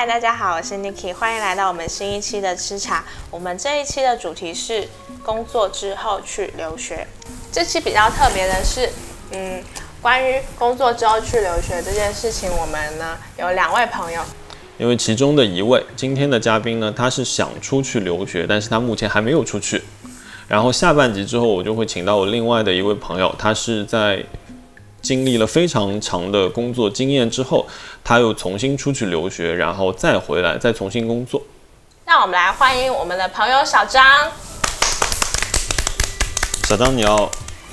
嗨，大家好，我是 Niki，欢迎来到我们新一期的吃茶。我们这一期的主题是工作之后去留学。这期比较特别的是，嗯，关于工作之后去留学这件事情，我们呢有两位朋友。因为其中的一位今天的嘉宾呢，他是想出去留学，但是他目前还没有出去。然后下半集之后，我就会请到我另外的一位朋友，他是在经历了非常长的工作经验之后，他又重新出去留学，然后再回来，再重新工作。那我们来欢迎我们的朋友小张。小张，你要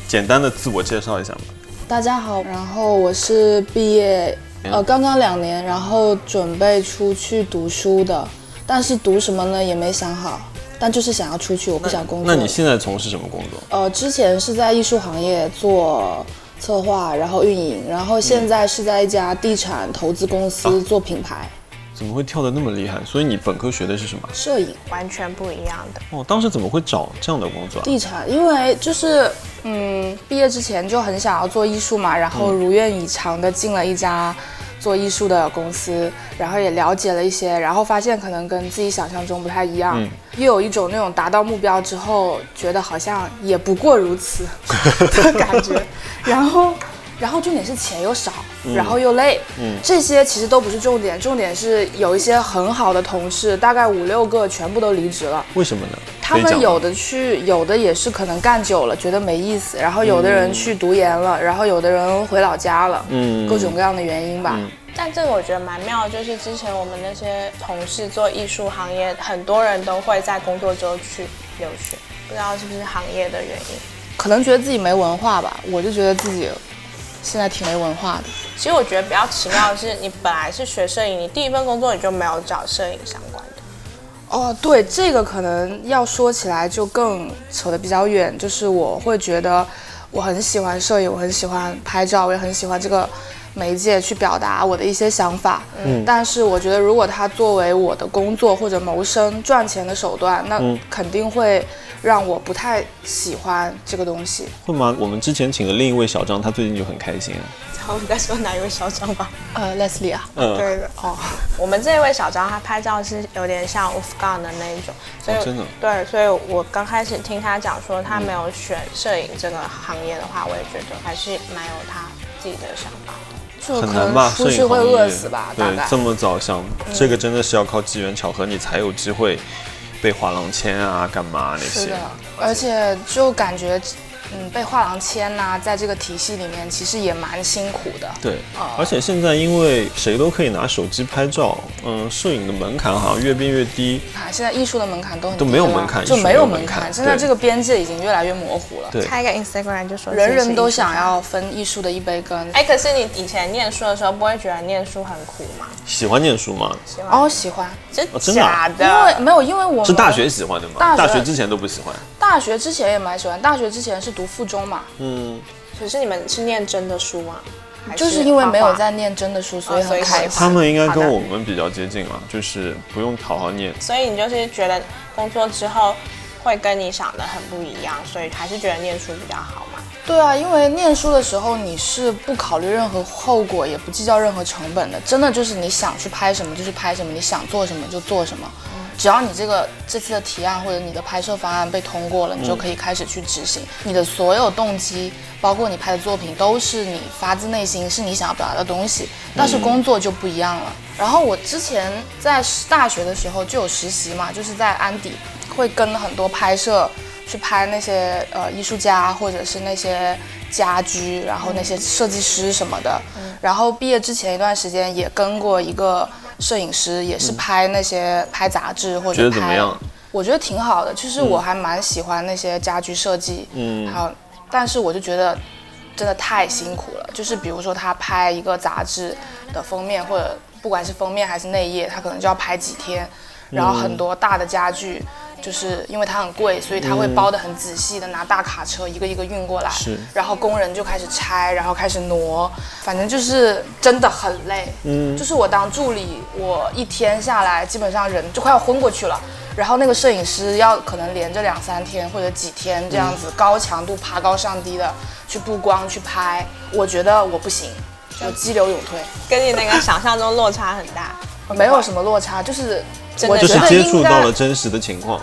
简单的自我介绍一下吗？大家好，然后我是毕业，呃，刚刚两年，然后准备出去读书的，但是读什么呢也没想好，但就是想要出去，我不想工作。那你现在从事什么工作？呃，之前是在艺术行业做策划，然后运营，然后现在是在一家地产投资公司做品牌怎么会跳得那么厉害？所以你本科学的是什么？摄影。完全不一样的。哦，当时怎么会找这样的工作啊？地产，因为就是嗯，毕业之前就很想要做艺术嘛，然后如愿以偿的进了一家做艺术的公司，然后也了解了一些，然后发现可能跟自己想象中不太一样，嗯又有一种那种达到目标之后觉得好像也不过如此 的感觉，然后。然后重点是钱又少，然后又累，嗯这些其实都不是重点，重点是有一些很好的同事，大概五六个全部都离职了，为什么呢？他们有的去，有的也是可能干久了觉得没意思，然后有的人去读研了，然后有的人回老家了，嗯各种各样的原因吧。嗯但这个我觉得蛮妙的，就是之前我们那些同事做艺术行业，很多人都会在工作之后去留学，不知道是不是行业的原因。可能觉得自己没文化吧，我就觉得自己现在挺没文化的。其实我觉得比较奇妙的是，你本来是学摄影，你第一份工作你就没有找摄影相关的。哦，对，这个可能要说起来就更扯得比较远，就是我会觉得我很喜欢摄影，我很喜欢拍照，我也很喜欢这个媒介去表达我的一些想法。嗯，但是我觉得如果它作为我的工作或者谋生赚钱的手段，那肯定会让我不太喜欢这个东西。会吗？我们之前请的另一位小张，他最近就很开心啊。然后你在说哪一位小张吧？呃，Leslie 啊，嗯，对的哦，我们这一位小张他拍照是有点像 off gun 的那一种，所以、哦真的对，所以我刚开始听他讲说他没有选摄影这个行业的话，我也觉得还是蛮有他自己的想法的。就很难吧？能出去会摄影行业饿死吧，对这么早想，这个真的是要靠机缘巧合，你才有机会被画廊签啊，干嘛那些是的。，而且就感觉，嗯，被画廊签呐、在这个体系里面其实也蛮辛苦的。对，而且现在因为谁都可以拿手机拍照，嗯，摄影的门槛好像越变越低。啊，现在艺术的门槛都很都没有门槛就没有门槛。槛现在这个边界已经越来越模糊了，对开一个 Instagram 就说人人都。想要分艺术的一杯羹。哎，可是你以前念书的时候不会觉得念书很苦吗？喜欢念书吗？喜欢哦，喜欢，真哦真的啊假因为？没有，因为我是大学喜欢的吗？大学大学之前都不喜欢。大学之前也蛮喜欢，大学之前是读附中嘛，嗯，可是你们是念真的书吗？就是因为没有在念真的书，所以很开心。他们应该跟我们比较接近了，就是不用好好念。所以你就是觉得工作之后会跟你想的很不一样，所以还是觉得念书比较好嘛？对啊，因为念书的时候你是不考虑任何后果，也不计较任何成本的，真的就是你想去拍什么就去拍什么，你想做什么就做什么。只要你这个这次的提案或者你的拍摄方案被通过了，你就可以开始去执行。你的所有动机，包括你拍的作品，都是你发自内心，是你想要表达的东西。但是工作就不一样了。然后我之前在大学的时候就有实习嘛，就是在安迪，会跟很多拍摄去拍那些呃艺术家或者是那些家居，然后那些设计师什么的。然后毕业之前一段时间也跟过一个摄影师，也是拍那些拍杂志或者拍。得怎么样？我觉得挺好的，其实我还蛮喜欢那些家居设计，嗯还有，但是我就觉得真的太辛苦了。就是比如说他拍一个杂志的封面，或者不管是封面还是内页，他可能就要拍几天，然后很多大的家具。就是因为它很贵，所以他会包的很仔细的拿大卡车一个一个运过来，是然后工人就开始拆，然后开始挪，反正就是真的很累。嗯就是我当助理，我一天下来基本上人就快要昏过去了。然后那个摄影师要可能连着两三天或者几天这样子高强度爬高上低的去布光去拍，我觉得我不行，要激流勇退。跟你那个想象中落差很大。没有什么落差，就是真的我就是接触到了真实的情况。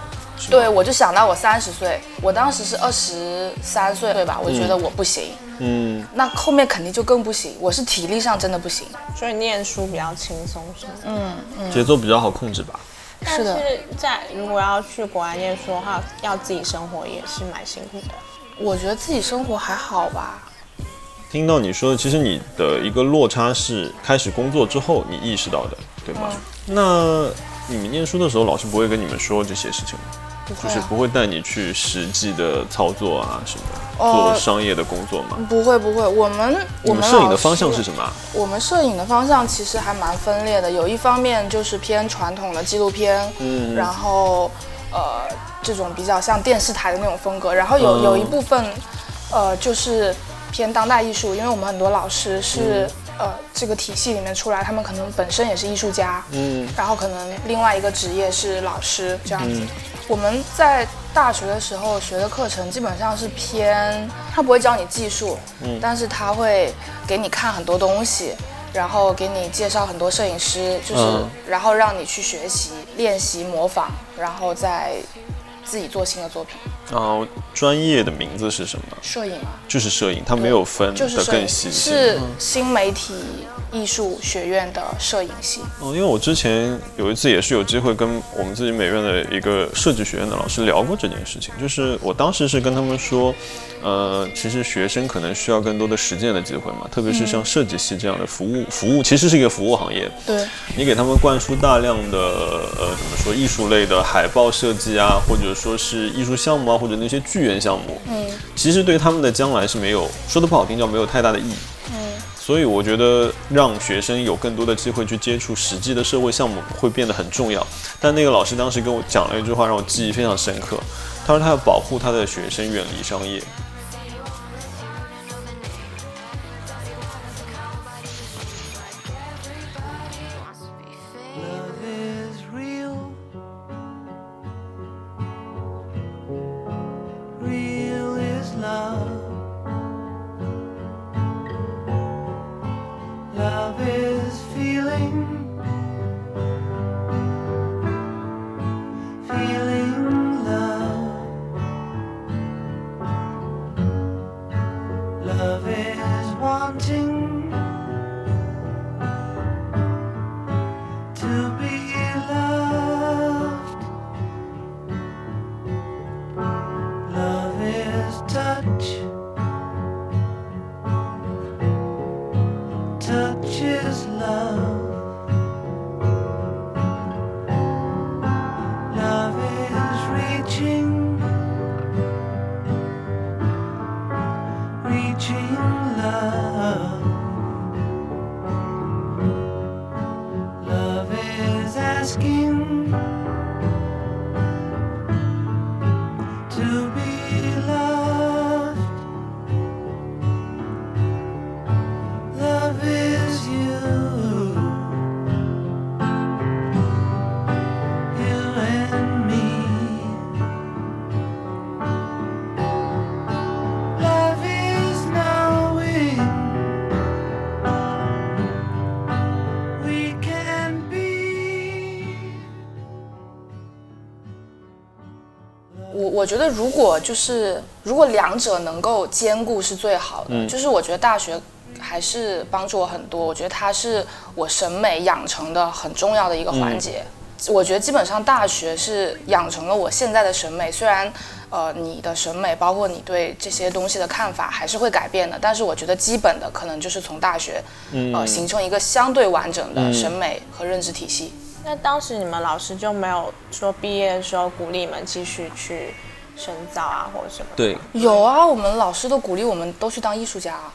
对，，我就想到我三十岁，我当时是二十三岁对吧？我觉得我不行，嗯，那后面肯定就更不行。我是体力上真的不行。所以念书比较轻松，是吗？节奏比较好控制吧。但是的是在如果要去国外念书的话，要自己生活也是蛮辛苦的。我觉得自己生活还好吧，听到你说的，其实你的一个落差是开始工作之后你意识到的，对吗？那你们念书的时候，老师不会跟你们说这些事情吗？就是不会带你去实际的操作啊什么做商业的工作吗？不会不会，我们我们们摄影的方向是什么啊？我们摄影的方向其实还蛮分裂的，有一方面就是偏传统的纪录片，嗯然后呃这种比较像电视台的那种风格，然后有、嗯有一部分呃就是偏当代艺术，因为我们很多老师是、呃这个体系里面出来，他们可能本身也是艺术家，嗯然后可能另外一个职业是老师这样子。我们在大学的时候学的课程基本上是偏，他不会教你技术，嗯但是他会给你看很多东西，然后给你介绍很多摄影师，就是、嗯然后让你去学习、练习、模仿，然后再自己做新的作品。然后专业的名字是什么？摄影啊，就是摄影，它没有分的更细致。是新媒体艺术学院的摄影系。哦，因为我之前有一次也是有机会跟我们自己美院的一个设计学院的老师聊过这件事情，就是我当时是跟他们说，呃，其实学生可能需要更多的实践的机会嘛，特别是像设计系这样的服务，服务其实是一个服务行业，对，你给他们灌输大量的呃怎么说艺术类的海报设计啊，或者说是艺术项目啊，或者那些剧院项目，嗯，其实对他们的将来是没有说的不好听叫没有太大的意义，嗯，所以我觉得让学生有更多的机会去接触实际的社会项目会变得很重要。但那个老师当时跟我讲了一句话，让我记忆非常深刻，他说他要保护他的学生远离商业。Love is wanting. 我我觉得如果就是如果两者能够兼顾是最好的。嗯就是我觉得大学还是帮助我很多，我觉得它是我审美养成的很重要的一个环节。我觉得基本上大学是养成了我现在的审美，虽然呃你的审美包括你对这些东西的看法还是会改变的，但是我觉得基本的可能就是从大学、呃形成一个相对完整的审美和认知体系。那当时你们老师就没有说毕业的时候鼓励你们继续去深造啊，或者什么？对，有啊，我们老师都鼓励我们都去当艺术家、啊。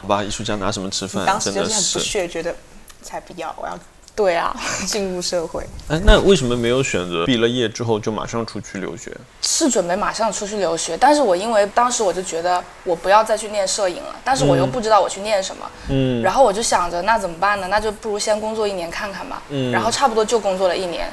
好吧，艺术家拿什么吃饭？当时就是很不屑，觉得才不要，我要对啊，进入社会。哎，那为什么没有选择毕了业之后就马上出去留学？是准备马上出去留学，但是我因为当时我就觉得我不要再去念摄影了，但是我又不知道我去念什么，嗯，然后我就想着那怎么办呢？那就不如先工作一年看看吧。嗯然后差不多就工作了一年，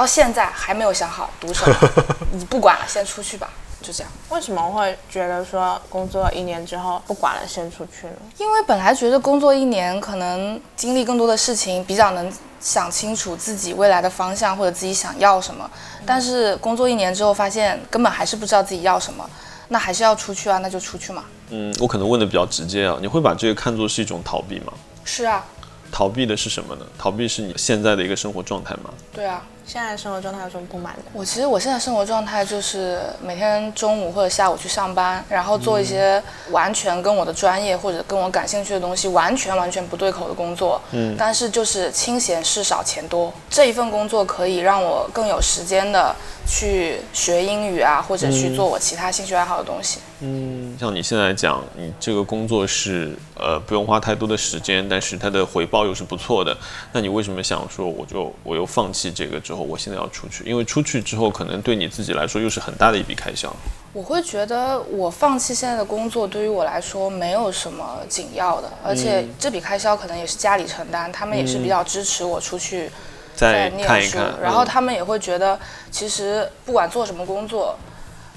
到现在还没有想好读什么，你不管了，先出去吧。就这样。为什么会觉得说工作一年之后不管了，先出去呢？因为本来觉得工作一年可能经历更多的事情，比较能想清楚自己未来的方向或者自己想要什么。但是工作一年之后，发现根本还是不知道自己要什么，那还是要出去啊，那就出去嘛。嗯，我可能问的比较直接啊，你会把这个看作是一种逃避吗？是啊，逃避的是什么呢？逃避是你现在的一个生活状态吗？对啊。现在生活状态有什么不满的？我其实我现在生活状态就是每天中午或者下午去上班，然后做一些完全跟我的专业或者跟我感兴趣的东西完全完全不对口的工作。嗯，但是就是清闲事少钱多，这一份工作可以让我更有时间的去学英语啊，或者去做我其他兴趣爱好的东西。嗯，像你现在讲，你这个工作是呃不用花太多的时间，但是它的回报又是不错的，那你为什么想说我就我又放弃这个之后，我现在要出去？因为出去之后可能对你自己来说又是很大的一笔开销。我会觉得我放弃现在的工作对于我来说没有什么紧要的，而且这笔开销可能也是家里承担，他们也是比较支持我出去再念书，看一看，然后嗯他们也会觉得，其实不管做什么工作，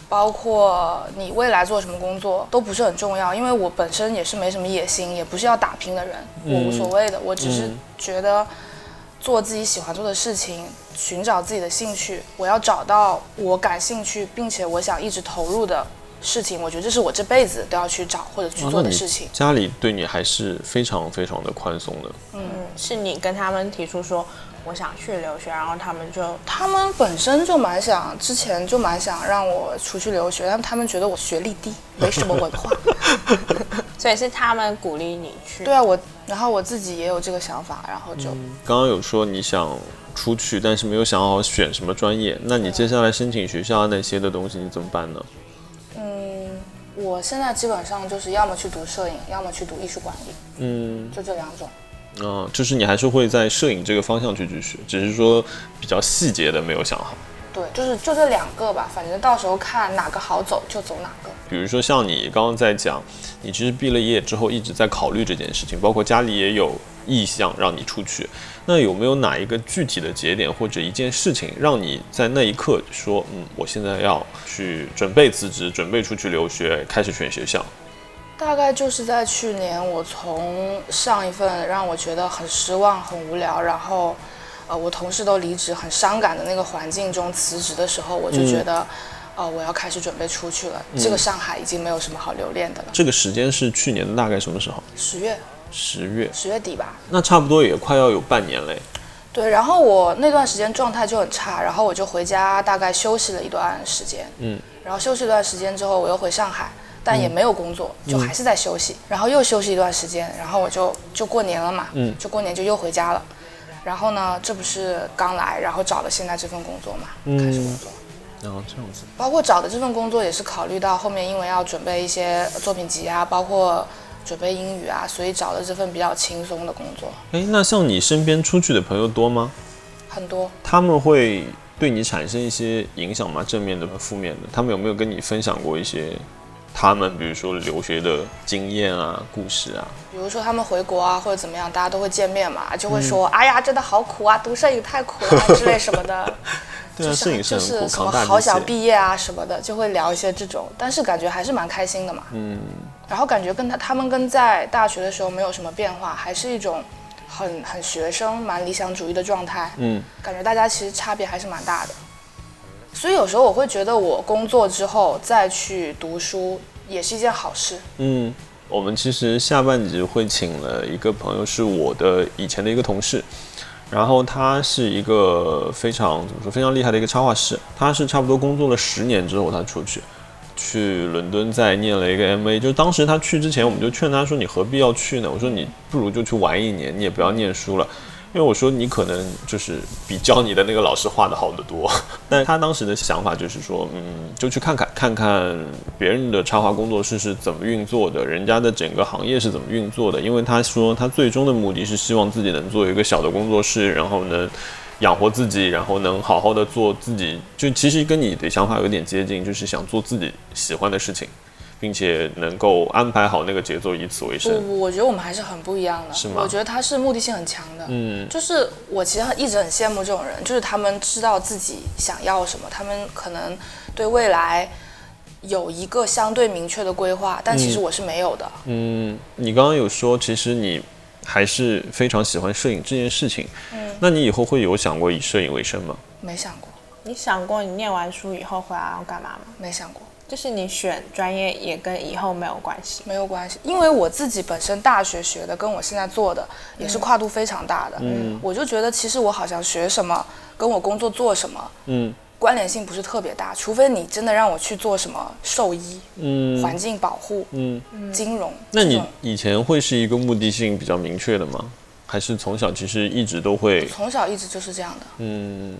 包括你未来做什么工作都不是很重要，因为我本身也是没什么野心，也不是要打拼的人，我无所谓的，我只是嗯觉得做自己喜欢做的事情，寻找自己的兴趣，我要找到我感兴趣并且我想一直投入的事情，我觉得这是我这辈子都要去找或者去做的事情。家里对你还是非常非常的宽松的。嗯，是你跟他们提出说我想去留学，然后他们就他们本身就蛮想，之前就蛮想让我出去留学，但他们觉得我学历低，没什么文化。所以是他们鼓励你去。对啊，我然后我自己也有这个想法，然后就、刚刚有说你想出去，但是没有想好选什么专业，那你接下来申请学校啊那些的东西你怎么办呢？嗯，我现在基本上就是要么去读摄影，要么去读艺术管理，嗯，就这两种。啊、就是你还是会在摄影这个方向去继续，只是说比较细节的没有想好。对，就是就这两个吧，反正到时候看哪个好走就走哪个。比如说像你刚刚在讲，你其实毕了业之后一直在考虑这件事情，包括家里也有意向让你出去。那有没有哪一个具体的节点或者一件事情，让你在那一刻说，嗯，我现在要去准备辞职，准备出去留学，开始选学校？大概就是在去年，我从上一份让我觉得很失望、很无聊，然后，呃，我同事都离职、很伤感的那个环境中辞职的时候，我就觉得，呃，我要开始准备出去了。这个上海已经没有什么好留恋的了。这个时间是去年的大概什么时候？十月，十月，十月底吧。那差不多也快要有半年嘞。对，然后我那段时间状态就很差，然后我就回家大概休息了一段时间。嗯，然后休息一段时间之后，我又回上海，但也没有工作，就还是在休息。然后又休息一段时间，然后我就就过年了嘛，嗯就过年就又回家了。然后呢，这不是刚来，然后找了现在这份工作嘛，开始工作。然后这样子，包括找的这份工作也是考虑到后面因为要准备一些作品集啊，包括准备英语啊，所以找的这份比较轻松的工作。哎，那像你身边出去的朋友多吗？很多他们会对你产生一些影响吗？正面的、负面的？他们有没有跟你分享过一些他们，比如说留学的经验啊、故事啊？比如说他们回国啊，或者怎么样，大家都会见面嘛，就会说，哎呀，真的好苦啊，读摄影太苦了啊 之类什么的。对啊，就是摄影师就，是什么。好想毕业啊什么的，就会聊一些这种，但是感觉还是蛮开心的嘛。嗯，然后感觉跟他他们跟在大学的时候没有什么变化，还是一种很很学生、蛮理想主义的状态。嗯，感觉大家其实差别还是蛮大的。所以有时候我会觉得，我工作之后再去读书也是一件好事。嗯，我们其实下半集会请了一个朋友，是我的以前的一个同事，然后他是一个非常怎么说非常厉害的一个插画师，他是差不多工作了十年之后他出去。去伦敦再念了一个 MA，就是当时他去之前，我们就劝他说：“你何必要去呢？”我说：“你不如就去玩一年，你也不要念书了。”因为我说你可能就是比教你的那个老师画的好得多，但他当时的想法就是说，嗯，就去看看看看别人的插画工作室是怎么运作的，人家的整个行业是怎么运作的。因为他说他最终的目的是希望自己能做一个小的工作室，然后能养活自己，然后能好好的做自己，就其实跟你的想法有点接近，就是想做自己喜欢的事情，并且能够安排好那个节奏，以此为生。不不，我觉得我们还是很不一样的。是吗我觉得他是目的性很强的。嗯就是我其实一直很羡慕这种人，就是他们知道自己想要什么，他们可能对未来有一个相对明确的规划，但其实我是没有的。嗯，你刚刚有说，其实你还是非常喜欢摄影这件事情。嗯，那你以后会有想过以摄影为生吗？没想过，你想过你念完书以后回来要干嘛吗？没想过，就是你选专业也跟以后没有关系。没有关系，因为我自己本身大学学的跟我现在做的也是跨度非常大的。嗯，我就觉得其实我好像学什么跟我工作做什么嗯关联性不是特别大，除非你真的让我去做什么兽医、嗯环境保护、嗯。金融。那你以前会是一个目的性比较明确的吗？还是从小其实一直都会？从小一直就是这样的。嗯，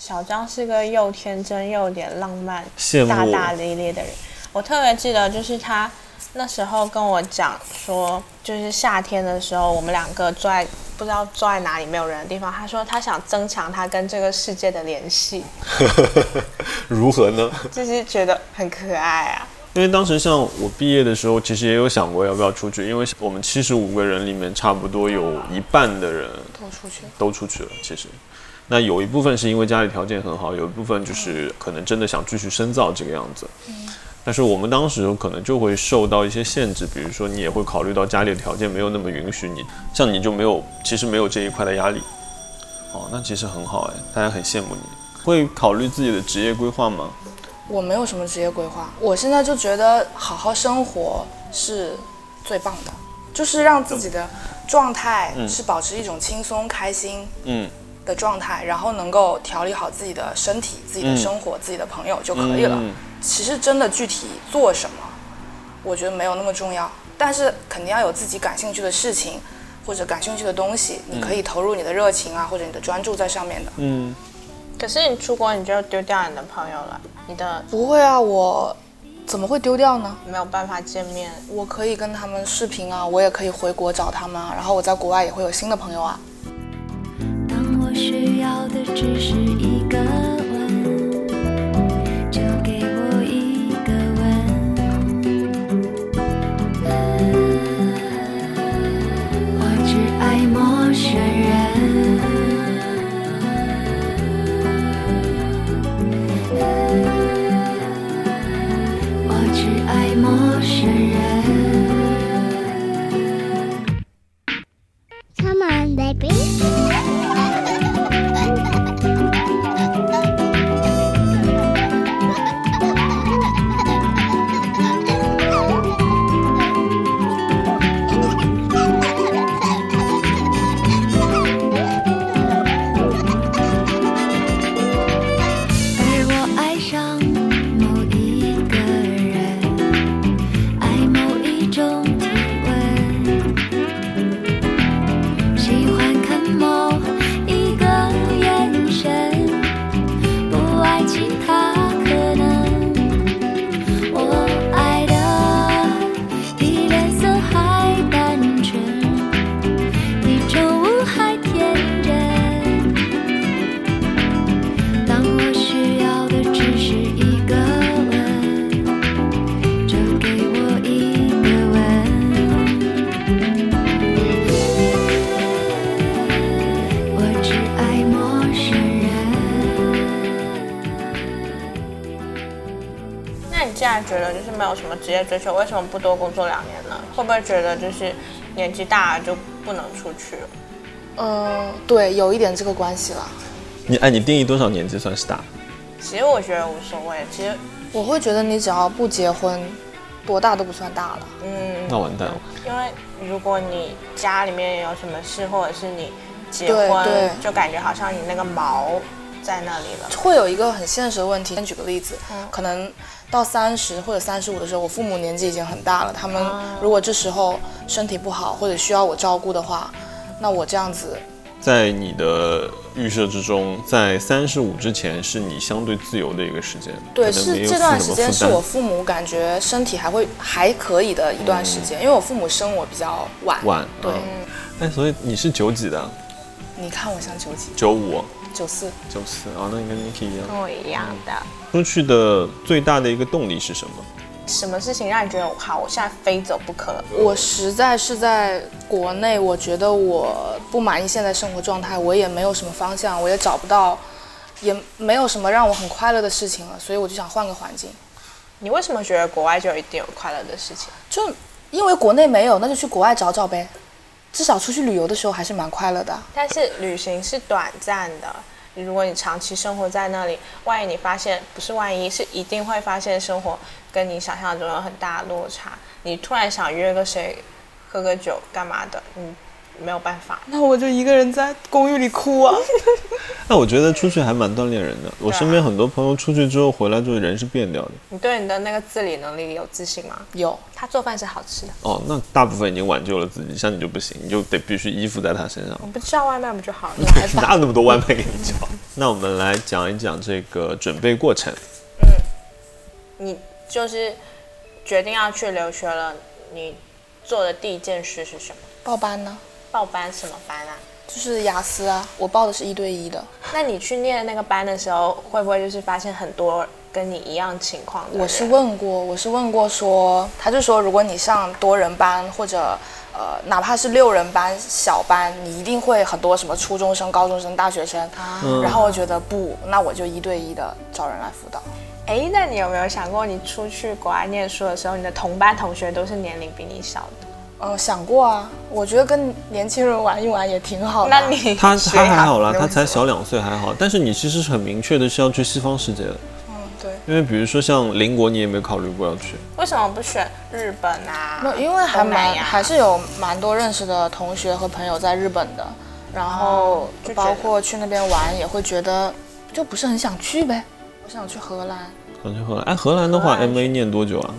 小张是个又天真又有点浪漫、大大咧咧的人。我特别记得，就是他那时候跟我讲说，就是夏天的时候，我们两个坐在不知道坐在哪里没有人的地方，他说他想增强他跟这个世界的联系，如何呢？就是觉得很可爱啊。因为当时像我毕业的时候，其实也有想过要不要出去，因为我们七十五个人里面，差不多有一半的人都出去，都出去了。其实，那有一部分是因为家里条件很好，有一部分就是可能真的想继续深造这个样子。但是我们当时可能就会受到一些限制，比如说你也会考虑到家里的条件没有那么允许你，像你就没有，其实没有这一块的压力。哦，那其实很好哎，大家很羡慕你。会考虑自己的职业规划吗？我没有什么职业规划，我现在就觉得好好生活是最棒的，就是让自己的状态是保持一种轻松开心嗯，的状态，然后能够调理好自己的身体、自己的生活、自己的朋友就可以了。嗯其实真的具体做什么，我觉得没有那么重要，但是肯定要有自己感兴趣的事情或者感兴趣的东西，你可以投入你的热情啊，或者你的专注在上面的。嗯，可是你出国你就丢掉你的朋友了，你的不会啊，我怎么会丢掉呢？没有办法见面。我可以跟他们视频啊，我也可以回国找他们啊，然后我在国外也会有新的朋友啊。需要的只是一个职业追求，为什么不多工作两年呢？会不会觉得就是年纪大了就不能出去了？嗯，对，有一点这个关系了。你哎，你定义多少年纪算是大？其实我觉得无所谓，其实我会觉得你只要不结婚，多大都不算大了。嗯，那完蛋了。因为如果你家里面有什么事，或者是你结婚，就感觉好像你那个毛在那里了。会有一个很现实的问题，先举个例子，可能到三十或者三十五的时候，我父母年纪已经很大了，他们如果这时候身体不好或者需要我照顾的话，那我这样子，在你的预设之中，在三十五之前是你相对自由的一个时间，对，是这段时间是我父母感觉身体还会还可以的一段时间，因为我父母生我比较晚，晚。对，嗯哎，所以你是九几的？你看我像九几，九五、九四，九四啊？那你跟 Niki 一样。跟我一样的。出去的最大的一个动力是什么？什么事情让你觉得好，我现在非走不可？我实在是在国内，我觉得我不满意现在生活状态，我也没有什么方向，我也找不到，也没有什么让我很快乐的事情了，所以我就想换个环境。你为什么觉得国外就一定有快乐的事情？就因为国内没有，那就去国外找找呗。至少出去旅游的时候还是蛮快乐的。但是旅行是短暂的，如果你长期生活在那里，万一你发现不是万一，是一定会发现生活跟你想象中有很大的落差。你突然想约个谁喝个酒干嘛的，你没有办法。那我就一个人在公寓里哭 啊。那我觉得出去还蛮锻炼人的。我身边很多朋友出去之后回来之后人是变掉的。你对你的那个自理能力有自信吗？有，他做饭是好吃的，哦，那大部分已经挽救了自己，像你就不行，你就得必须依附在他身上。我不叫外卖不就好了？哪有那么多外卖给你叫？那我们来讲一讲这个准备过程。嗯你就是决定要去留学了，你做的第一件事是什么？报班呢，报班什么班啊？就是雅思啊，我报的是一对一的。那你去念那个班的时候，会不会就是发现很多跟你一样情况的？我是问过，我是问过说，他就说如果你上多人班或者呃哪怕是六人班小班，你一定会很多什么初中生、高中生、大学生。然后我觉得不，那我就一对一的找人来辅导。哎，那你有没有想过，你出去国外念书的时候，你的同班同学都是年龄比你小的？嗯，想过啊，我觉得跟年轻人玩一玩也挺好的啊。那你他他还好啦，他才小两岁还好，但是你其实是很明确的是要去西方世界的，嗯，对。因为比如说像邻国，你也没有考虑过要去。为什么不选日本啊？没有，因为还蛮还是有蛮多认识的同学和朋友在日本的，然后就包括去那边玩也会觉得就不是很想去呗。我想去荷兰，想去荷兰，哎，荷兰的话兰，M A 念多久啊？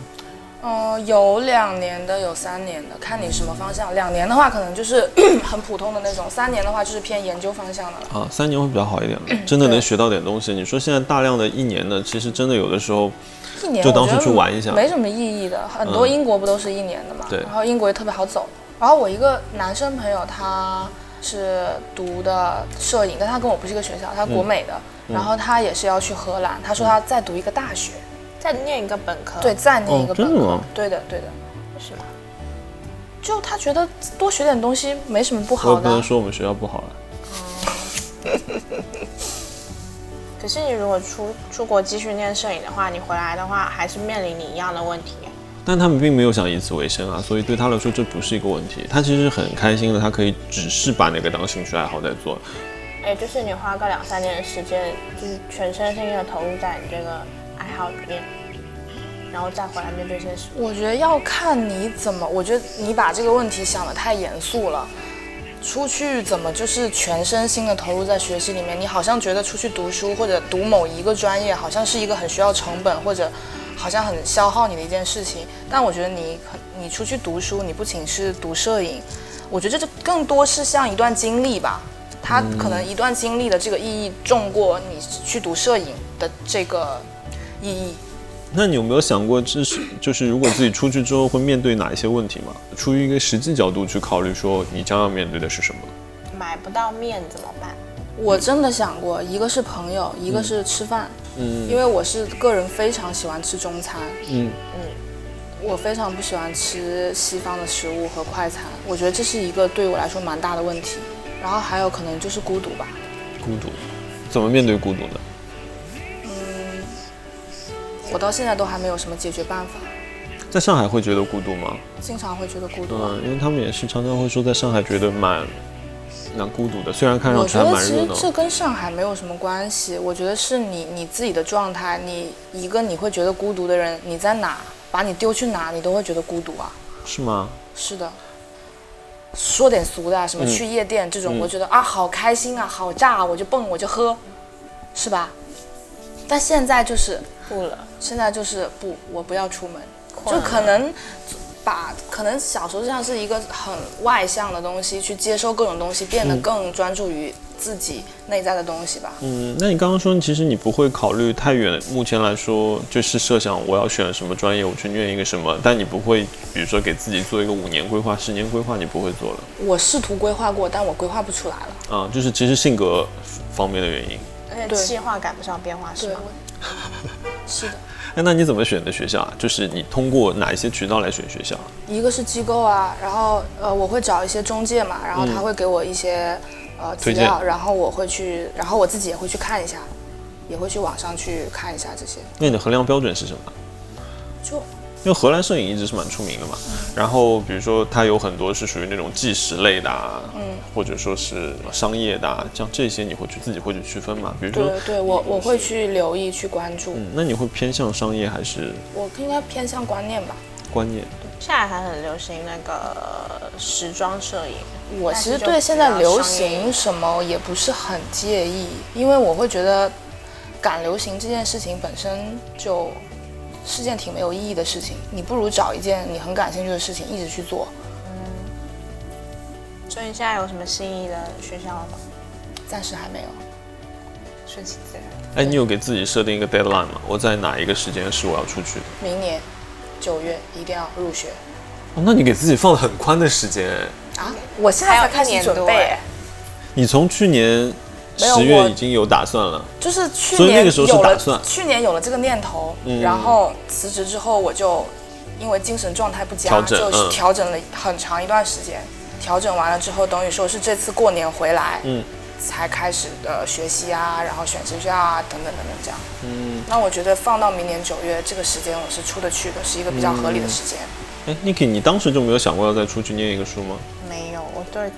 嗯、有两年的，有三年的，看你什么方向。两年的话可能就是 很普通的那种，三年的话就是偏研究方向的了。啊，三年会比较好一点，真的能学到点东西。你说现在大量的一年的，其实真的有的时候，一年就当是我觉得去玩一下没什么意义的。很多嗯英国不都是一年的嘛？对然后英国也特别好走。然后我一个男生朋友，他是读的摄影，但他跟我不是一个学校，他国美的。嗯然后他也是要去荷兰，他说他再读一个大学，再念一个本科？对，，再念一个本科。哦真的吗对的，对的。为什么？就他觉得多学点东西没什么不我也不好的啊。能说我们学校不好了。可是你如果出出国继续念摄影的话，你回来的话还是面临你一样的问题。但他们并没有想以此为生啊，所以对他来说这不是一个问题。他其实很开心的，他可以只是把那个当兴趣爱好在做。哎，就是你花个两三年的时间，就是全身心的投入在你这个爱好里面，然后再回来面对现实。我觉得要看你怎么，我觉得你把这个问题想得太严肃了。出去怎么就是全身心的投入在学习里面？你好像觉得出去读书或者读某一个专业，好像是一个很需要成本或者好像很消耗你的一件事情。但我觉得你，你出去读书，你不仅是读摄影，我觉得这更多是像一段经历吧。它可能一段经历的这个意义重过你去读摄影的这个意义。那你有没有想过，这是就是如果自己出去之后会面对哪一些问题吗？出于一个实际角度去考虑，说你将要面对的是什么？买不到面怎么办？我真的想过，一个是朋友，一个是吃饭，嗯因为我是个人非常喜欢吃中餐，嗯嗯我非常不喜欢吃西方的食物和快餐，我觉得这是一个对我来说蛮大的问题。然后还有可能就是孤独吧，孤独，怎么面对孤独呢？我到现在都还没有什么解决办法，在上海会觉得孤独吗？经常会觉得孤独啊。嗯，因为他们也是常常会说，在上海觉得蛮蛮孤独的，虽然看上去还我觉得其蛮热闹。实这跟上海没有什么关系，我觉得是你你自己的状态，你一个你会觉得孤独的人，你在哪把你丢去哪，你都会觉得孤独啊。是吗？是的，说点俗的啊，什么嗯去夜店这种，嗯我觉得啊好开心啊，好炸啊，我就蹦我就喝，是吧？但现在就是不了，现在就是不，我不要出门，就可能把可能小时候像是一个很外向的东西，去接收各种东西，变得更专注于自己内在的东西吧。嗯，那你刚刚说，其实你不会考虑太远。目前来说，就是设想我要选什么专业，我去念一个什么，但你不会，比如说给自己做一个五年规划、十年规划，你不会做了我试图规划过，但我规划不出来了。啊。就是其实性格方面的原因。而且对计划赶不上变化是对吗？，是的。哎，那你怎么选的学校啊？就是你通过哪一些渠道来选学校？一个是机构啊，然后呃，我会找一些中介嘛，然后他嗯会给我一些呃资料，然后我会去，然后我自己也会去看一下，也会去网上去看一下这些。那你的衡量标准是什么？就因为荷兰摄影一直是蛮出名的嘛，然后比如说它有很多是属于那种纪实类的啊，嗯，或者说是商业的啊，像这些你会去自己会去区分嘛？比如说，对对，我我会去留意去关注，嗯，那你会偏向商业还是我应该偏向观念吧。观念？现在还很流行那个时装摄影，我其实对现在流行什么也不是很介意，因为我会觉得赶流行这件事情本身就是件挺没有意义的事情，你不如找一件你很感兴趣的事情一直去做。嗯所以你现在有什么心仪的学校了吗？暂时还没有。顺其自然。哎，你有给自己设定一个 deadline 吗？我在哪一个时间是我要出去的？明年九月一定要入学哦，那你给自己放了很宽的时间哎。啊！我现在才开始准备哎，你从去年十月我已经有打算了，就是去所以那年个时候是有了打算去年有了这个念头，嗯然后辞职之后我就因为精神状态不佳，调整就是嗯调整了很长一段时间。调整完了之后，等于说是这次过年回来，嗯，才开始的学习啊，然后选学校啊，等等等等这样。嗯，那我觉得放到明年九月这个时间，我是出得去的，是一个比较合理的时间。哎，Niki，你当时就没有想过要再出去念一个书吗？没有，我对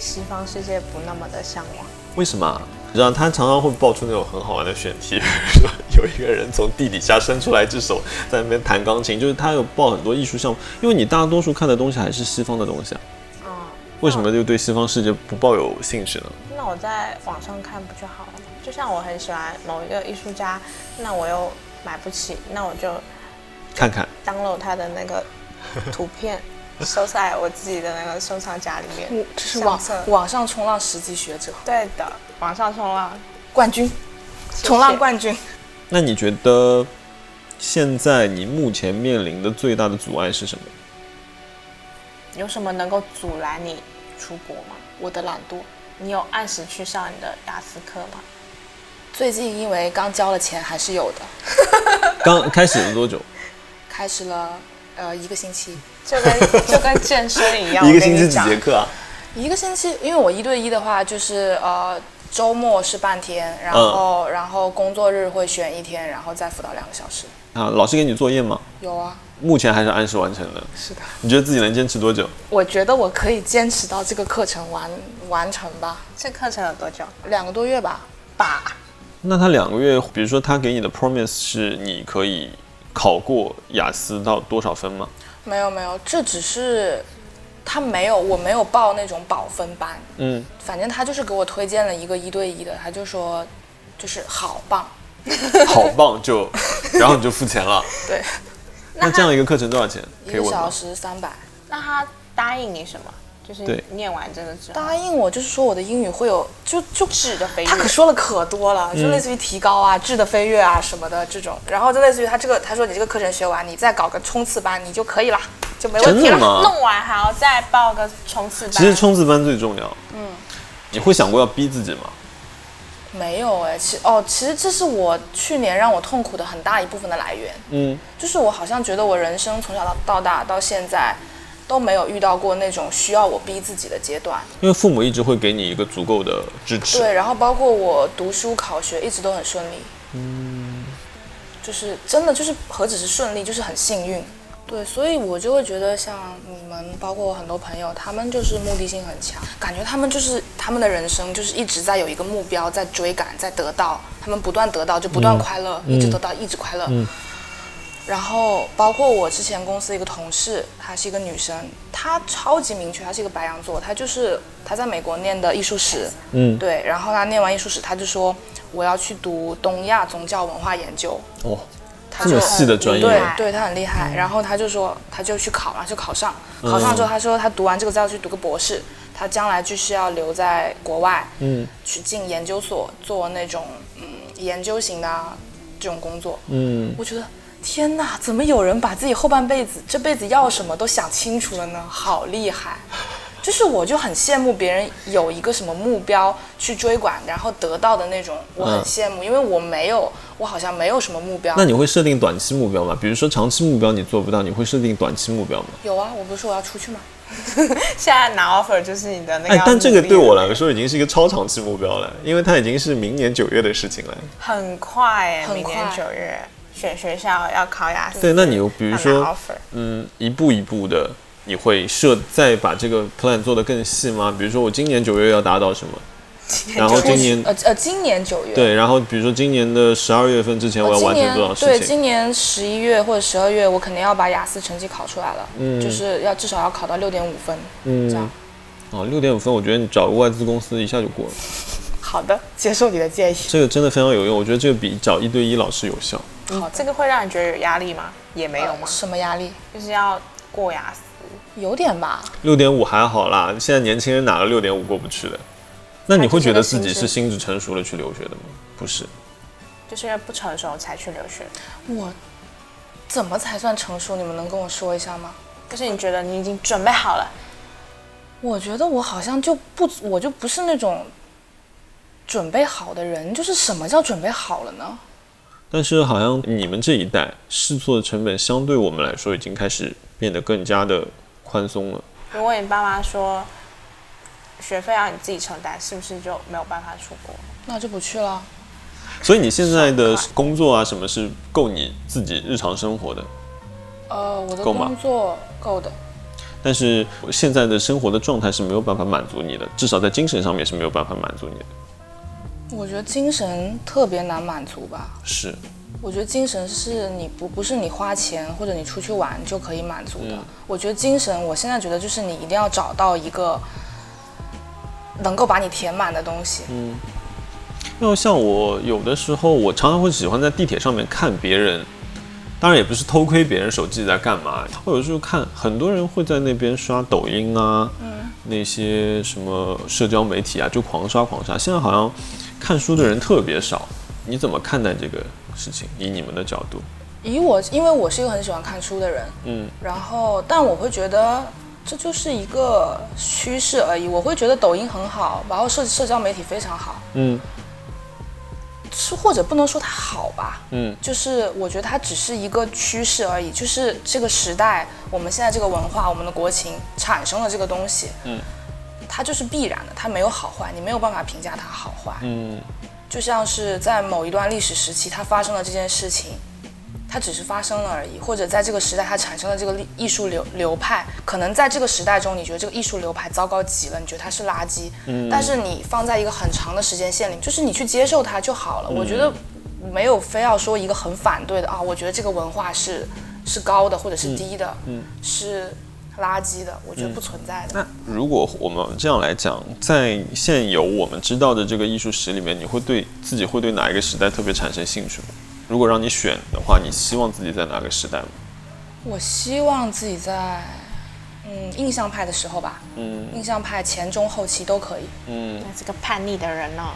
西方世界不那么的向往。为什么啊？你知道他常常会爆出那种很好玩的选题，比 如说有一个人从地底下伸出来一只手在那边弹钢琴，就是他有报很多艺术项目，因为你大多数看的东西还是西方的东西啊，嗯，为什么就对西方世界不抱有兴趣呢？那我在网上看不就好了？就像我很喜欢某一个艺术家，那我又买不起，那我就看看，download 他的那个图片，收在我自己的那个收藏夹里面。我这是网相册网上冲浪十级学者，对的，网上冲浪冠军，冲浪冠军。那你觉得现在你目前面临的最大的阻碍是什么？有什么能够阻拦你出国吗？我的懒惰。你有按时去上你的雅思课吗？最近因为刚交了钱，还是有的。刚开始了多久？开始了呃一个星期，就跟就跟健身一样，一个星期几节，课啊？一个星期，因为我一对一的话就是呃周末是半天，然后、然后工作日会选一天，然后再辅导两个小时。啊，老师给你作业吗？有啊，目前还是按时完成的。是的，你觉得自己能坚持多久？我觉得我可以坚持到这个课程完完成吧，这课程有多久？两个多月吧。吧，那他两个月，比如说他给你的 promise 是你可以考过雅思到多少分吗？没有没有，这只是他没有，我没有报那种保分班，嗯，反正他就是给我推荐了一个一对一的，他就说就是好棒，好棒就，然后你就付钱了。对，那这样一个课程多少钱？一个小？时三百。那他答应你什么？就是念完这个之后，答应我就是说我的英语会有就就质的飞跃他可说了可多了，嗯就类似于提高啊、质的飞跃啊什么的这种，然后就类似于他这个他说你这个课程学完，你再搞个冲刺班，你就可以了，就没问题了。真的吗？弄完还要再报个冲刺班。其实冲刺班最重要。嗯，你会想过要逼自己吗？没有哎，其哦，其实这是我去年让我痛苦的很大一部分的来源，嗯，就是我好像觉得我人生从小到到大到现在都没有遇到过那种需要我逼自己的阶段。因为父母一直会给你一个足够的支持。对，然后包括我读书考学一直都很顺利，嗯，就是真的就是何止是顺利，就是很幸运。对，所以我就会觉得像你们，包括我很多朋友，他们就是目的性很强，感觉他们就是他们的人生就是一直在有一个目标，在追赶，在得到，他们不断得到就不断快乐，一直得到一直快乐。嗯然后包括我之前公司一个同事，她是一个女生，她超级明确，她是一个白羊座，她就是她在美国念的艺术史，嗯，对，然后她念完艺术史，她就说我要去读东亚宗教文化研究，哦，她就这么细的专业。对对，她很厉害。然后她就说，她就去考嘛，就考上。考上之后，她说她读完这个再要去读个博士，她将来就是要留在国外，嗯。去进研究所做那种嗯研究型的啊这种工作。嗯，我觉得天哪，怎么有人把自己后半辈子这辈子要什么都想清楚了呢？好厉害！就是我就很羡慕别人有一个什么目标去追赶，然后得到的那种，我很嗯羡慕，因为我没有，我好像没有什么目标。那你会设定短期目标吗？比如说长期目标你做不到，你会设定短期目标吗？有啊，我不是说我要出去吗？现在拿 offer 就是你的那个哎，但这个对我来说已经是一个超长期目标了，因为它已经是明年九月的事情了。很快哎，明很快年九月选学校要考雅思，对，那你有比如说，嗯，一步一步的，你会设再把这个 plan 做得更细吗？比如说我今年九月要达到什么，然后今年呃呃，今年九月，对，然后比如说今年的十二月份之前我要完成多少事情？对今年十一月或者十二月，我肯定要把雅思成绩考出来了，嗯。就是要至少要考到六点五分，嗯这样。哦，六点五分，我觉得你找个外资公司一下就过了，好的，接受你的建议。这个真的非常有用，我觉得这个比找一对一老师有效。好，这个会让你觉得有压力吗？也没有吗？什么压力？就是要过雅思，有点吧。六点五还好啦，现在年轻人哪个六点五过不去的？那你会觉得自己是心智成熟了去留学的吗？不是，就是因为不成熟才去留学。我怎么才算成熟？你们能跟我说一下吗？就是你觉得你已经准备好了，我觉得我好像就不，我就不是那种准备好的人。就是什么叫准备好了呢？但是好像你们这一代试错的成本相对我们来说已经开始变得更加的宽松了。如果你爸妈说学费要你自己承担，是不是就没有办法出国？那就不去了。所以你现在的工作啊，什么是够你自己日常生活的？呃，我的工作够的。但是现在的生活的状态是没有办法满足你的，至少在精神上面是没有办法满足你的。我觉得精神特别难满足吧。是，我觉得精神是你不不是你花钱或者你出去玩就可以满足的。嗯我觉得精神，我现在觉得就是你一定要找到一个能够把你填满的东西。嗯要像我有的时候，我常常会喜欢在地铁上面看别人，当然也不是偷窥别人手机在干嘛，我有时候看很多人会在那边刷抖音啊，那些什么社交媒体啊，就狂刷狂刷。现在好像看书的人特别少，你怎么看待这个事情？以你们的角度，以我，因为我是一个很喜欢看书的人，嗯。然后但我会觉得这就是一个趋势而已。我会觉得抖音很好，然后社社交媒体非常好，嗯。是或者不能说它好吧，嗯。就是我觉得它只是一个趋势而已，就是这个时代，我们现在这个文化，我们的国情产生了这个东西，嗯，它就是必然的，它没有好坏，你没有办法评价它好坏，嗯。就像是在某一段历史时期，它发生了这件事情，它只是发生了而已，或者在这个时代它产生了这个历艺术流流派，可能在这个时代中，你觉得这个艺术流派糟糕极了，你觉得它是垃圾，嗯。但是你放在一个很长的时间线里，就是你去接受它就好了。我觉得嗯。没有非要说一个很反对的啊，我觉得这个文化是是高的或者是低的，嗯。是垃圾的，我觉得不存在的。那如果我们这样来讲，在现有我们知道的这个艺术史里面，你会对自己会对哪一个时代特别产生兴趣吗？如果让你选的话，你希望自己在哪个时代吗？我希望自己在嗯印象派的时候吧，嗯印象派前中后期都可以。嗯，那是个叛逆的人哦。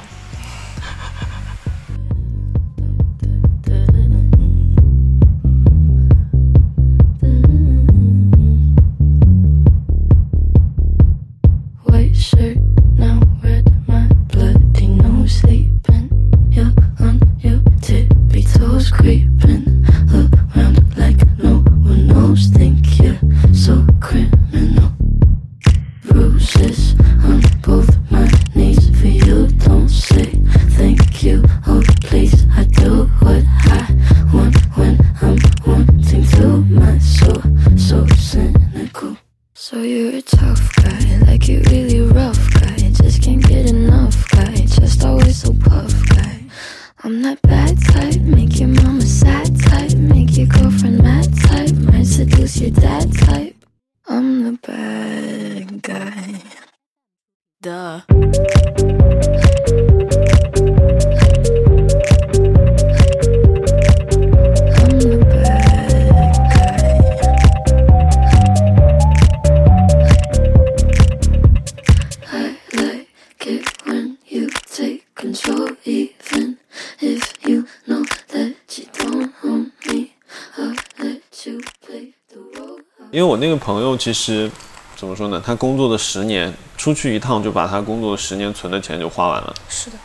那个朋友其实怎么说呢？他工作的十年，出去一趟就把他工作的十年存的钱就花完了。是的，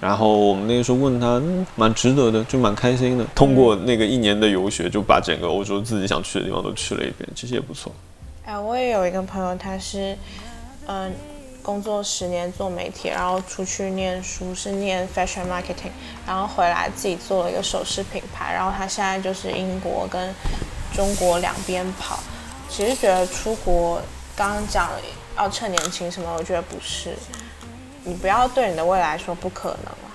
然后我们那个时候问他，嗯，蛮值得的，就蛮开心的。通过那个一年的游学，就把整个欧洲自己想去的地方都去了一遍，其实也不错。哎，我也有一个朋友，他是，嗯、工作十年做媒体，然后出去念书是念 fashion marketing，然后回来自己做了一个首饰品牌，然后他现在就是英国跟中国两边跑。其实觉得出国，刚刚讲要趁年轻什么，我觉得不是，你不要对你的未来说不可能啊。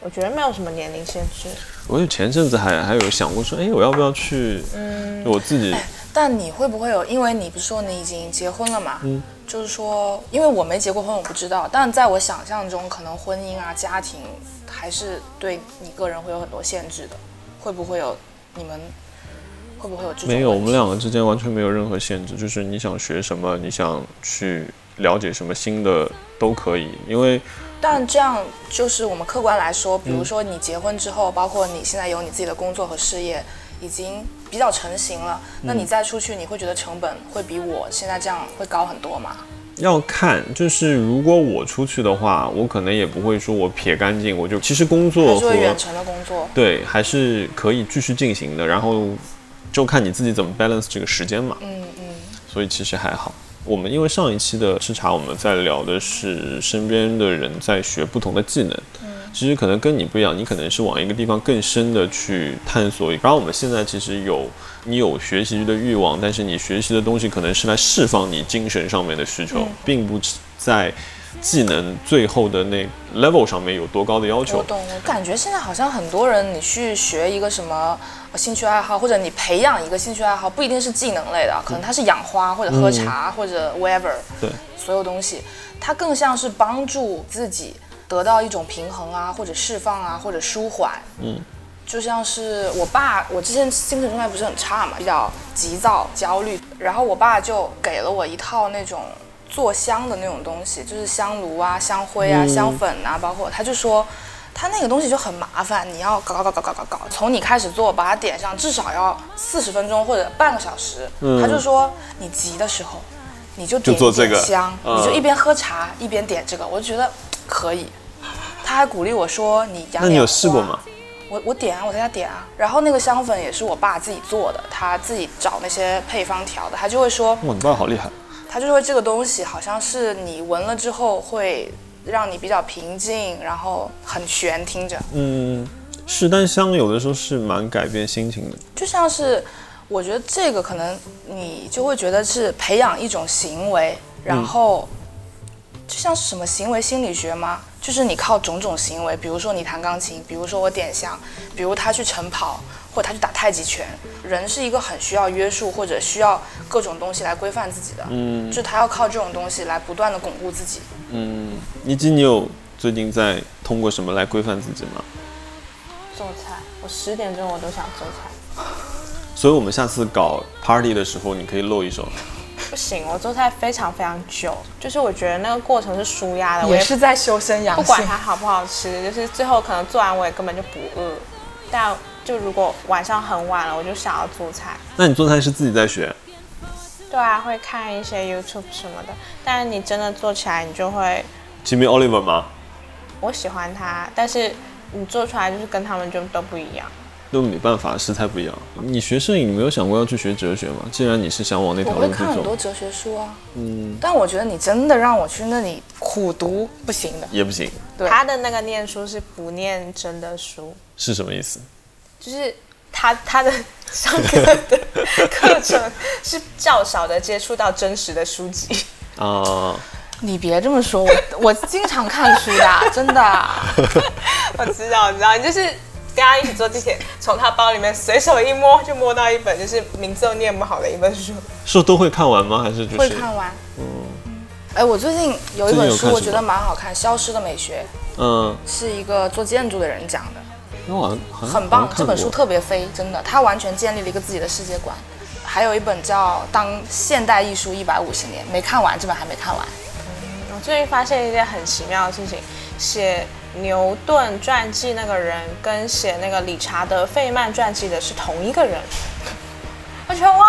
我觉得没有什么年龄限制。我有前阵子还还有想过说，哎，我要不要去？嗯我自己但你会不会有？因为你不是说你已经结婚了嘛？嗯，就是说，因为我没结过婚，我不知道。但在我想象中，可能婚姻啊、家庭还是对你个人会有很多限制的。会不会有？你们会不会有这种？没有，我们两个之间完全没有任何限制，就是你想学什么，你想去了解什么新的都可以，因为但这样就是我们客观来说，比嗯如说你结婚之后，包括你现在有你自己的工作和事业，已经比较成型了，那嗯你再出去，你会觉得成本会比我现在这样会高很多吗？要看，就是如果我出去的话，我可能也不会说我撇干净，我就其实工作还是和会远程的工作？对还是可以继续进行的，然后就看你自己怎么 balance 这个时间嘛。嗯嗯。所以其实还好。我们因为上一期的吃茶，我们在聊的是身边的人在学不同的技能。嗯其实可能跟你不一样，你可能是往一个地方更深的去探索。然后我们现在其实有你有学习的欲望，但是你学习的东西可能是来释放你精神上面的需求，并不在技能最后的那 level 上面有多高的要求。我懂，我感觉现在好像很多人，你去学一个什么呃兴趣爱好，或者你培养一个兴趣爱好，不一定是技能类的，可能它是养花或者喝茶、或者 whatever，对，所有东西，它更像是帮助自己得到一种平衡啊，或者释放啊，或者舒缓。嗯，就像是我爸，我之前精神状态不是很差嘛，比较急躁、焦虑，然后我爸就给了我一套那种做香的那种东西，就是香炉啊、香灰啊、嗯香粉啊，包括他就说。他那个东西就很麻烦，你要搞搞搞搞搞搞搞，从你开始做，把它点上，至少要四十分钟或者半个小时。嗯他就说你急的时候，你就点这个香，嗯你就一边喝茶一边点这个，我就觉得可以。他还鼓励我说你养那你有试过吗？我我点啊，我在家点啊。然后那个香粉也是我爸自己做的，他自己找那些配方调的。他就会说，哇，你爸好厉害！他就说这个东西好像是你闻了之后会让你比较平静，然后很悬，听着嗯，是，但香有的时候是蛮改变心情的。就像是，我觉得这个可能你就会觉得是培养一种行为，然后就像是什么行为心理学吗？就是你靠种种行为，比如说你弹钢琴，比如说我点香，比如他去晨跑，或者他去打太极拳。人是一个很需要约束或者需要各种东西来规范自己的，嗯就他要靠这种东西来不断的巩固自己。嗯，以及你有最近在通过什么来规范自己吗？做菜，我十点钟我都想做菜。所以我们下次搞 party 的时候，你可以露一手。不行，我做菜非常非常久，就是我觉得那个过程是舒压的，我也是在修身养不管它好不好吃，就是最后可能做完我也根本就不饿。但就如果晚上很晚了，我就想要做菜。那你做菜是自己在学？对啊，会看一些 YouTube 什么的，但是你真的做起来，你就会，Jimmy Oliver 吗？我喜欢他，但是你做出来就是跟他们就都不一样。都没办法，食材不一样。你学摄影，你没有想过要去学哲学吗？既然你是想往那条路我会看很多哲学书啊，嗯，但我觉得你真的让我去那里苦读不行的。也不行，对他的那个念书是不念真的书，是什么意思？就是他他的上课的课程是较少的接触到真实的书籍。啊、你别这么说，我我经常看书的，真的。我知道，我知道，你就是跟他一起坐地铁，从他包里面随手一摸，就摸到一本就是名字都念不好的一本书。是都会看完吗？还是就是会看完。嗯。哎，我最近有一本书，我觉得蛮好看，《消失的美学嗯，》是一个做建筑的人讲的，很棒。这本书特别飞，真的，他完全建立了一个自己的世界观。还有一本叫《当现代艺术一百五十年》，没看完，这本还没看完。我最近发现一件很奇妙的事情，写牛顿传记那个人跟写那个理查德费曼传记的是同一个人。我觉得哇，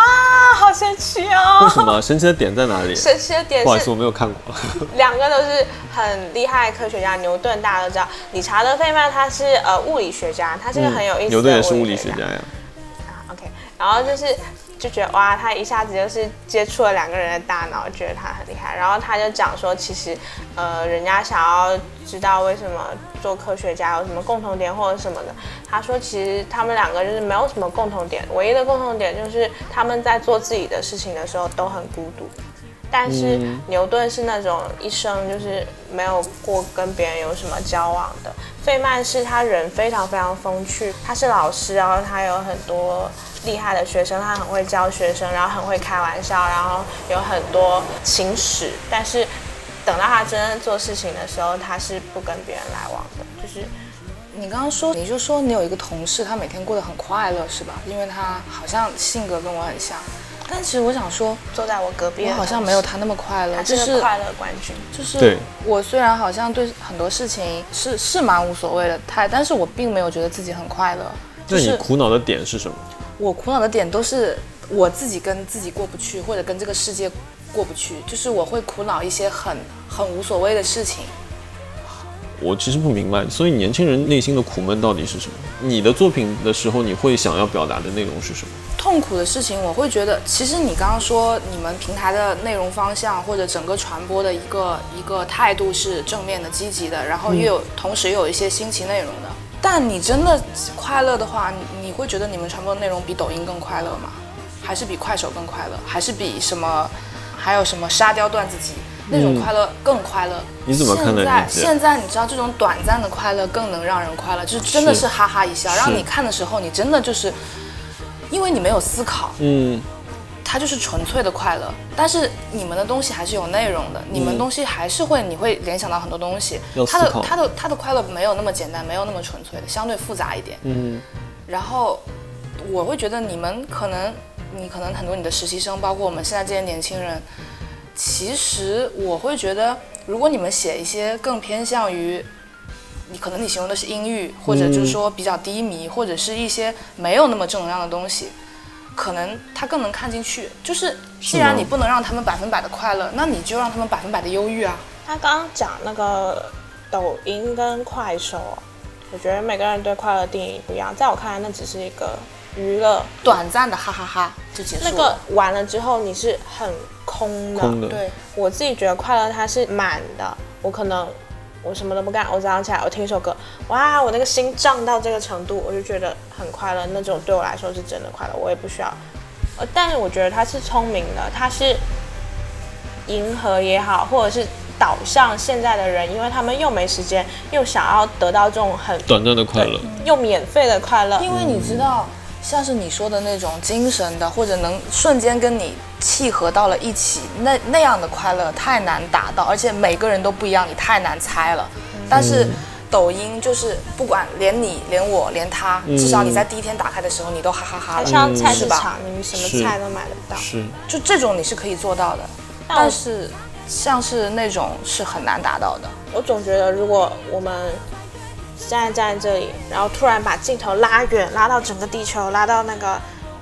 好神奇哦！为什么？神奇的点在哪里？神奇的点不好意思，我没有看过。两个都是很厉害的科学家，牛顿大家都知道，理查德费曼他是呃物理学家，他是个很有意思的牛顿也是物理学理学家呀。啊，OK，然后就是就觉得哇，他一下子就是接触了两个人的大脑，觉得他很厉害。然后他就讲说，其实呃，人家想要知道为什么做科学家有什么共同点或者什么的，他说其实他们两个就是没有什么共同点，唯一的共同点就是他们在做自己的事情的时候都很孤独。但是牛顿是那种一生就是没有过跟别人有什么交往的，费曼是他人非常非常风趣，他是老师，然后他有很多厉害的学生，他很会教学生，然后很会开玩笑，然后有很多情史，但是等到他真正做事情的时候，他是不跟别人来往的，就是你刚刚说，你就说你有一个同事，他每天过得很快乐，是吧？因为他好像性格跟我很像，但其实我想说，坐在我隔壁我好像没有他那么快乐，他就是快乐冠军。就是我虽然好像对很多事情是是蛮无所谓的，太，但是我并没有觉得自己很快乐。就那你苦恼的点是什么？我苦恼的点都是我自己跟自己过不去，或者跟这个世界过不去，就是我会苦恼一些很很无所谓的事情。我其实不明白，所以年轻人内心的苦闷到底是什么？你的作品的时候，你会想要表达的内容是什么？痛苦的事情，我会觉得，其实你刚刚说你们平台的内容方向或者整个传播的一个一个态度是正面的、积极的，然后又有、同时又有一些新奇内容的。但你真的快乐的话，你你会觉得你们传播的内容比抖音更快乐吗？还是比快手更快乐？还是比什么？还有什么沙雕段子集那种快乐更快乐？你怎么看待现在现在你知道这种短暂的快乐更能让人快乐，就是真的是是哈哈一笑，让你看的时候你真的就是，因为你没有思考，嗯，它就是纯粹的快乐。但是你们的东西还是有内容的，你们东西还是会你会联想到很多东西它的它的它的快乐没有那么简单，没有那么纯粹的，相对复杂一点。嗯，然后我会觉得你们可能，你可能很多你的实习生，包括我们现在这些年轻人，其实我会觉得，如果你们写一些更偏向于。你可能你形容的是阴郁，或者就是说比较低迷，或者是一些没有那么正能量的东西，可能他更能看进去。就是既然你不能让他们百分百的快乐，那你就让他们百分百的忧郁啊。他刚刚讲那个抖音跟快手哦，我觉得每个人对快乐定义不一样，在我看来，那只是一个娱乐，短暂的哈哈哈就结束了。那个完了之后你是很空的。空的，对，我自己觉得快乐它是满的，我可能我什么都不干，我早上起来我听一首歌，哇，我那个心胀到这个程度，我就觉得很快乐，那种对我来说是真的快乐，我也不需要。呃，但是我觉得他是聪明的，他是迎合也好，或者是导向现在的人，因为他们又没时间，又想要得到这种很短暂的快乐，又免费的快乐，因为你知道，像是你说的那种精神的，或者能瞬间跟你契合到了一起，那那样的快乐太难达到，而且每个人都不一样，你太难猜了。但是抖音就是不管连你连我连他，至少你在第一天打开的时候，你都哈哈哈了，还像菜市是吧？场，你什么菜都买得到。是就这种你是可以做到的，但是像是那种是很难达到的。我总觉得，如果我们现在站在这里，然后突然把镜头拉远，拉到整个地球，拉到那个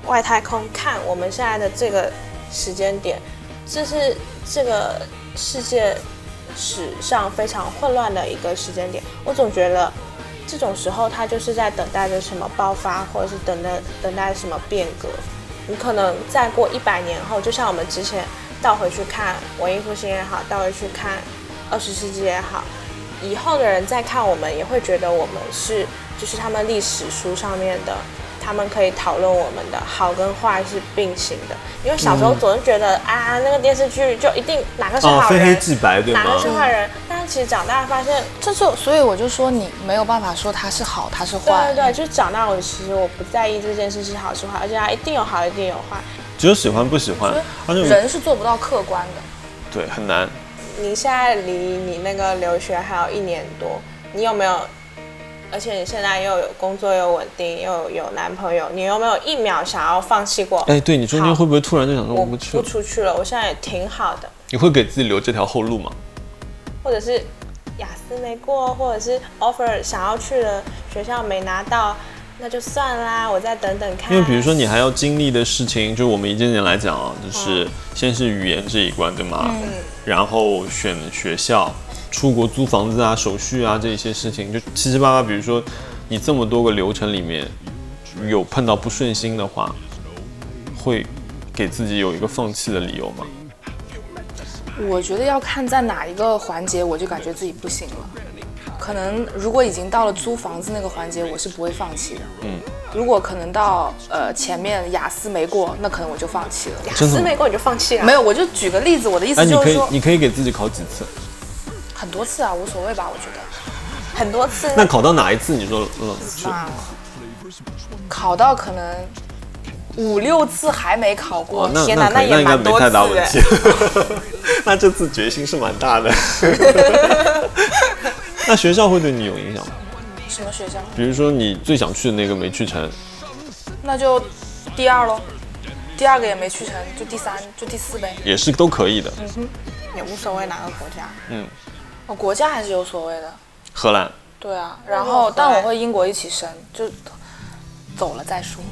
外太空，看我们现在的这个时间点，这是这个世界史上非常混乱的一个时间点。我总觉得，这种时候它就是在等待着什么爆发，或者是等待等待什么变革。你可能再过一百年后，就像我们之前倒回去看文艺复兴也好，倒回去看二十世纪也好，以后的人再看我们，也会觉得我们是就是他们历史书上面的，他们可以讨论我们的好跟坏是并行的。因为小时候总是觉得、啊，那个电视剧就一定哪个是啊，好人，非黑即白，对哪个？是坏人，但是其实长大发现，这就所以我就说你没有办法说他是好，他是坏。对对对，就是长大我其实我不在意这件事是好是坏，而且它一定有好，一定有坏。只有喜欢不喜欢，而且人是做不到客观的。对很难。你现在离你那个留学还有一年多，你有没有？而且你现在又有工作又稳定，又有有男朋友，你有没有一秒想要放弃过？哎，对你中间会不会突然就想说我我不去不？出去了，我现在也挺好的，你会给自己留这条后路吗？或者是雅思没过，或者是 offer 想要去的学校没拿到，那就算啦，我再等等看。因为比如说你还要经历的事情，就我们一件件来讲啊，嗯就是先是语言这一关，对吗？然后选学校、出国租房子啊、手续啊这些事情，就七七八八。比如说你这么多个流程里面有碰到不顺心的话，会给自己有一个放弃的理由吗？我觉得要看在哪一个环节，我就感觉自己不行了。可能如果已经到了租房子那个环节，我是不会放弃的。嗯，如果可能到呃前面雅思没过，那可能我就放弃了。雅思没过你就放弃了？没有，我就举个例子，我的意哎，思就是说，你可以给自己考几次？很多次啊，无所谓吧，我觉得。很多次。那考到哪一次你说嗯是？考到可能五六次还没考过，哦，天哪那也蛮多应该没太大次问题。那这次决心是蛮大的。那学校会对你有影响吗？什么学校？比如说你最想去的那个没去成，那就第二喽。第二个也没去成，就第三，就第四呗。也是都可以的。也无所谓哪个国家。嗯哦，国家还是有所谓的。荷兰，对啊，然后但我会英国一起升，就走了再说。